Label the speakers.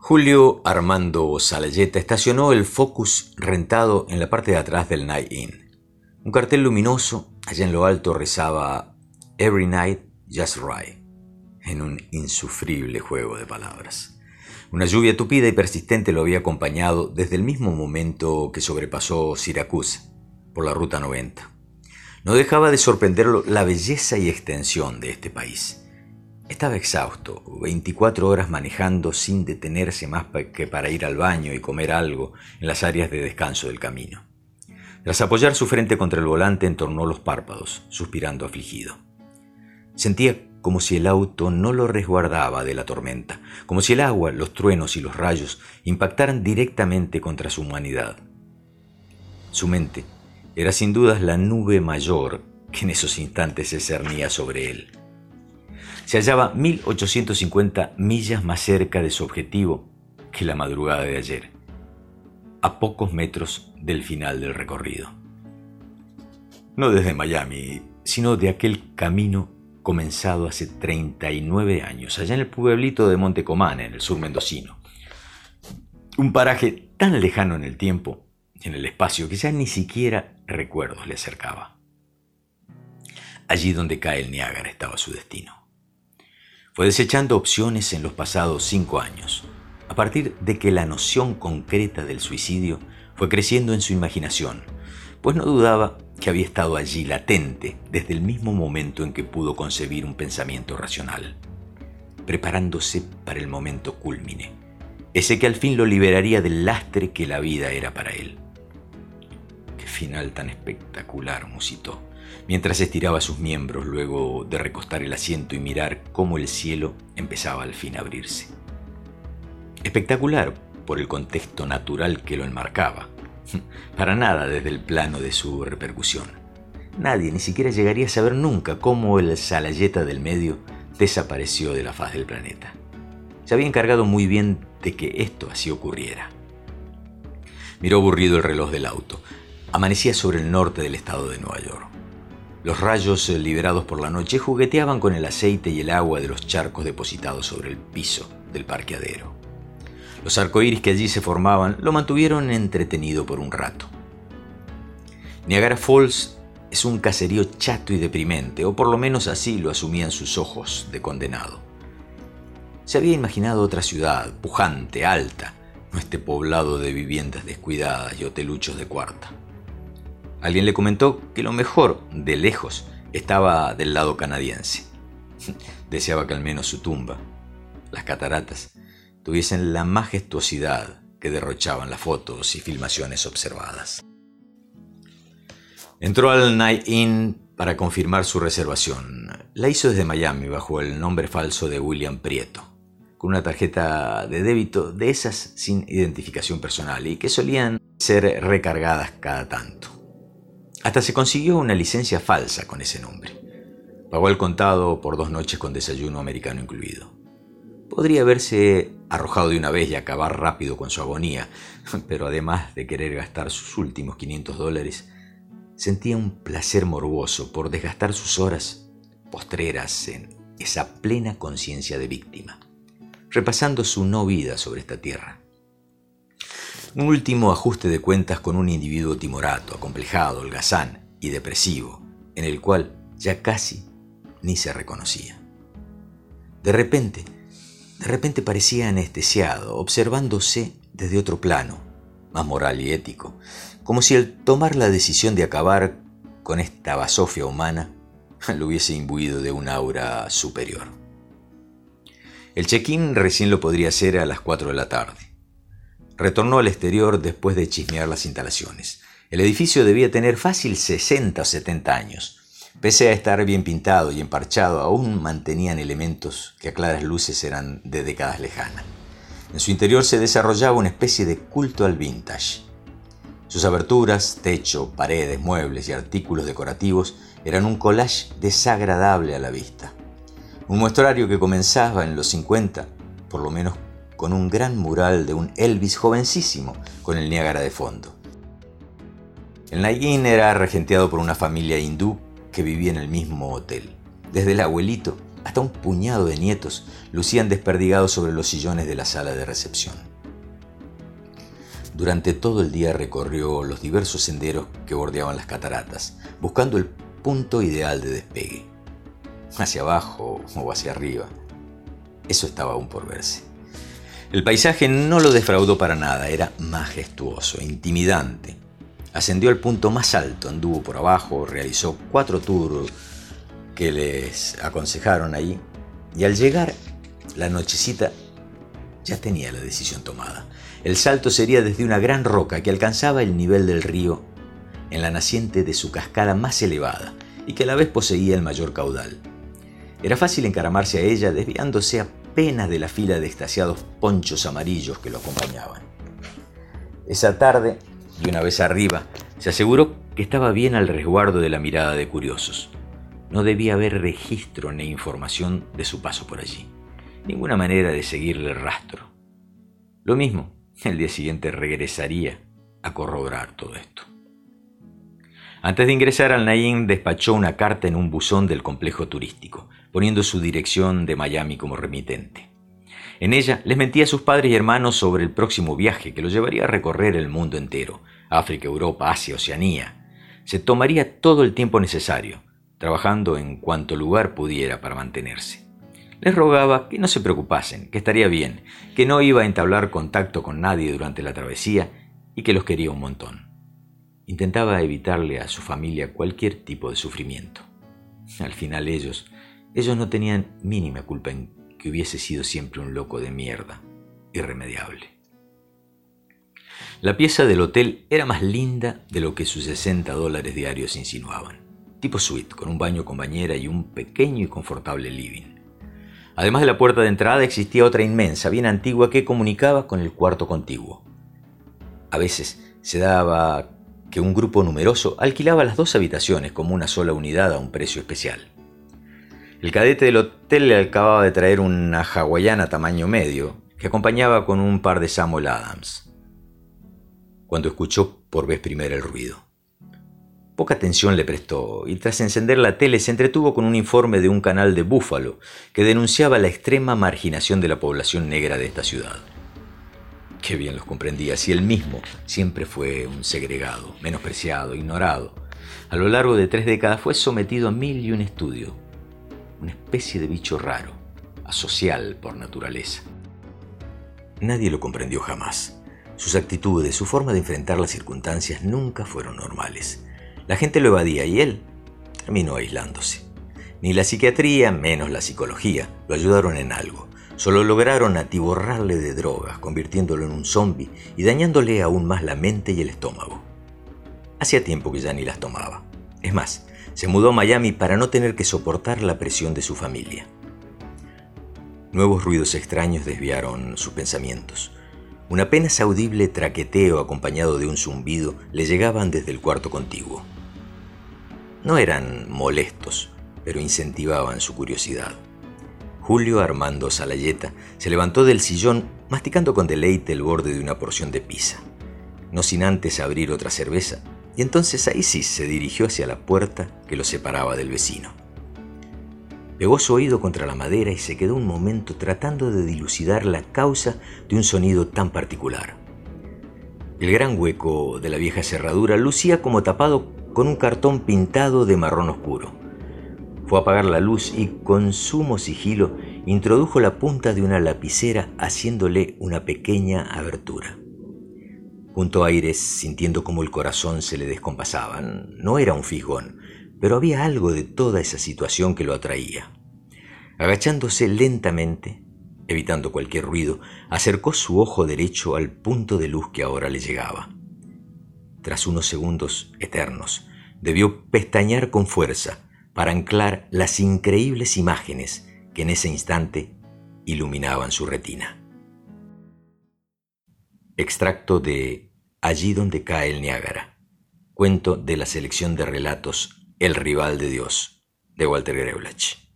Speaker 1: Julio Armando Salayeta estacionó el Focus rentado en la parte de atrás del Night Inn. Un cartel luminoso allá en lo alto rezaba Every Night Just Right, en un insufrible juego de palabras. Una lluvia tupida y persistente lo había acompañado desde el mismo momento que sobrepasó Syracuse por la Ruta 90. No dejaba de sorprenderlo la belleza y extensión de este país. Estaba exhausto, 24 horas manejando sin detenerse más que para ir al baño y comer algo en las áreas de descanso del camino. Tras apoyar su frente contra el volante entornó los párpados, suspirando afligido. Sentía como si el auto no lo resguardaba de la tormenta, como si el agua, los truenos y los rayos impactaran directamente contra su humanidad. Su mente era sin dudas la nube mayor que en esos instantes se cernía sobre él se hallaba 1850 millas más cerca de su objetivo que la madrugada de ayer, a pocos metros del final del recorrido. No desde Miami, sino de aquel camino comenzado hace 39 años, allá en el pueblito de Montecomán, en el sur mendocino. Un paraje tan lejano en el tiempo en el espacio que ya ni siquiera recuerdos le acercaba. Allí donde cae el Niágara estaba su destino. Fue desechando opciones en los pasados cinco años, a partir de que la noción concreta del suicidio fue creciendo en su imaginación, pues no dudaba que había estado allí latente desde el mismo momento en que pudo concebir un pensamiento racional, preparándose para el momento cúlmine, ese que al fin lo liberaría del lastre que la vida era para él. Qué final tan espectacular, musitó mientras estiraba sus miembros luego de recostar el asiento y mirar cómo el cielo empezaba al fin a abrirse. Espectacular por el contexto natural que lo enmarcaba, para nada desde el plano de su repercusión. Nadie ni siquiera llegaría a saber nunca cómo el salayeta del medio desapareció de la faz del planeta. Se había encargado muy bien de que esto así ocurriera. Miró aburrido el reloj del auto. Amanecía sobre el norte del estado de Nueva York. Los rayos eh, liberados por la noche jugueteaban con el aceite y el agua de los charcos depositados sobre el piso del parqueadero. Los arcoíris que allí se formaban lo mantuvieron entretenido por un rato. Niagara Falls es un caserío chato y deprimente, o por lo menos así lo asumían sus ojos de condenado. Se había imaginado otra ciudad, pujante, alta, no este poblado de viviendas descuidadas y hoteluchos de cuarta. Alguien le comentó que lo mejor, de lejos, estaba del lado canadiense. Deseaba que al menos su tumba, las cataratas, tuviesen la majestuosidad que derrochaban las fotos y filmaciones observadas. Entró al Night Inn para confirmar su reservación. La hizo desde Miami bajo el nombre falso de William Prieto, con una tarjeta de débito de esas sin identificación personal y que solían ser recargadas cada tanto. Hasta se consiguió una licencia falsa con ese nombre. Pagó el contado por dos noches con desayuno americano incluido. Podría haberse arrojado de una vez y acabar rápido con su agonía, pero además de querer gastar sus últimos 500 dólares, sentía un placer morboso por desgastar sus horas postreras en esa plena conciencia de víctima, repasando su no vida sobre esta tierra un último ajuste de cuentas con un individuo timorato, acomplejado, holgazán y depresivo, en el cual ya casi ni se reconocía. De repente, de repente parecía anestesiado, observándose desde otro plano, más moral y ético, como si al tomar la decisión de acabar con esta basofia humana lo hubiese imbuido de un aura superior. El check-in recién lo podría hacer a las 4 de la tarde. Retornó al exterior después de chismear las instalaciones. El edificio debía tener fácil 60 o 70 años. Pese a estar bien pintado y emparchado, aún mantenían elementos que a claras luces eran de décadas lejanas. En su interior se desarrollaba una especie de culto al vintage. Sus aberturas, techo, paredes, muebles y artículos decorativos eran un collage desagradable a la vista. Un muestrario que comenzaba en los 50, por lo menos con un gran mural de un Elvis jovencísimo con el Niágara de fondo. El Nayin era regenteado por una familia hindú que vivía en el mismo hotel, desde el abuelito hasta un puñado de nietos, lucían desperdigados sobre los sillones de la sala de recepción. Durante todo el día recorrió los diversos senderos que bordeaban las cataratas, buscando el punto ideal de despegue. Hacia abajo o hacia arriba. Eso estaba aún por verse. El paisaje no lo defraudó para nada, era majestuoso, intimidante. Ascendió al punto más alto, anduvo por abajo, realizó cuatro tours que les aconsejaron ahí, y al llegar la nochecita ya tenía la decisión tomada. El salto sería desde una gran roca que alcanzaba el nivel del río en la naciente de su cascada más elevada y que a la vez poseía el mayor caudal. Era fácil encaramarse a ella desviándose apenas de la fila de extasiados ponchos amarillos que lo acompañaban. Esa tarde, y una vez arriba, se aseguró que estaba bien al resguardo de la mirada de curiosos. No debía haber registro ni información de su paso por allí. Ninguna manera de seguirle el rastro. Lo mismo, el día siguiente regresaría a corroborar todo esto. Antes de ingresar al Naim despachó una carta en un buzón del complejo turístico, poniendo su dirección de Miami como remitente. En ella les mentía a sus padres y hermanos sobre el próximo viaje que lo llevaría a recorrer el mundo entero, África, Europa, Asia, Oceanía. Se tomaría todo el tiempo necesario, trabajando en cuanto lugar pudiera para mantenerse. Les rogaba que no se preocupasen, que estaría bien, que no iba a entablar contacto con nadie durante la travesía y que los quería un montón. Intentaba evitarle a su familia cualquier tipo de sufrimiento. Al final ellos, ellos no tenían mínima culpa en que hubiese sido siempre un loco de mierda, irremediable. La pieza del hotel era más linda de lo que sus 60 dólares diarios insinuaban. Tipo suite, con un baño con bañera y un pequeño y confortable living. Además de la puerta de entrada existía otra inmensa, bien antigua, que comunicaba con el cuarto contiguo. A veces se daba que un grupo numeroso alquilaba las dos habitaciones como una sola unidad a un precio especial. El cadete del hotel le acababa de traer una hawaiana tamaño medio que acompañaba con un par de Samuel Adams. Cuando escuchó por vez primera el ruido. Poca atención le prestó y tras encender la tele se entretuvo con un informe de un canal de Búfalo que denunciaba la extrema marginación de la población negra de esta ciudad. Bien los comprendía, si él mismo siempre fue un segregado, menospreciado, ignorado. A lo largo de tres décadas fue sometido a mil y un estudio. Una especie de bicho raro, asocial por naturaleza. Nadie lo comprendió jamás. Sus actitudes, su forma de enfrentar las circunstancias nunca fueron normales. La gente lo evadía y él terminó aislándose. Ni la psiquiatría, menos la psicología, lo ayudaron en algo. Solo lograron atiborrarle de drogas, convirtiéndolo en un zombie y dañándole aún más la mente y el estómago. Hacía tiempo que ya ni las tomaba. Es más, se mudó a Miami para no tener que soportar la presión de su familia. Nuevos ruidos extraños desviaron sus pensamientos. Un apenas audible traqueteo acompañado de un zumbido le llegaban desde el cuarto contiguo. No eran molestos, pero incentivaban su curiosidad. Julio Armando Salayeta se levantó del sillón masticando con deleite el borde de una porción de pizza, no sin antes abrir otra cerveza, y entonces ahí sí se dirigió hacia la puerta que lo separaba del vecino. Pegó su oído contra la madera y se quedó un momento tratando de dilucidar la causa de un sonido tan particular. El gran hueco de la vieja cerradura lucía como tapado con un cartón pintado de marrón oscuro. Fue a apagar la luz y con sumo sigilo introdujo la punta de una lapicera haciéndole una pequeña abertura. Junto a Aires, sintiendo como el corazón se le descompasaba. No era un fijón, pero había algo de toda esa situación que lo atraía. Agachándose lentamente, evitando cualquier ruido, acercó su ojo derecho al punto de luz que ahora le llegaba. Tras unos segundos eternos, debió pestañear con fuerza, para anclar las increíbles imágenes que en ese instante iluminaban su retina. Extracto de Allí donde cae el Niágara, cuento de la selección de relatos El rival de Dios, de Walter Greulach.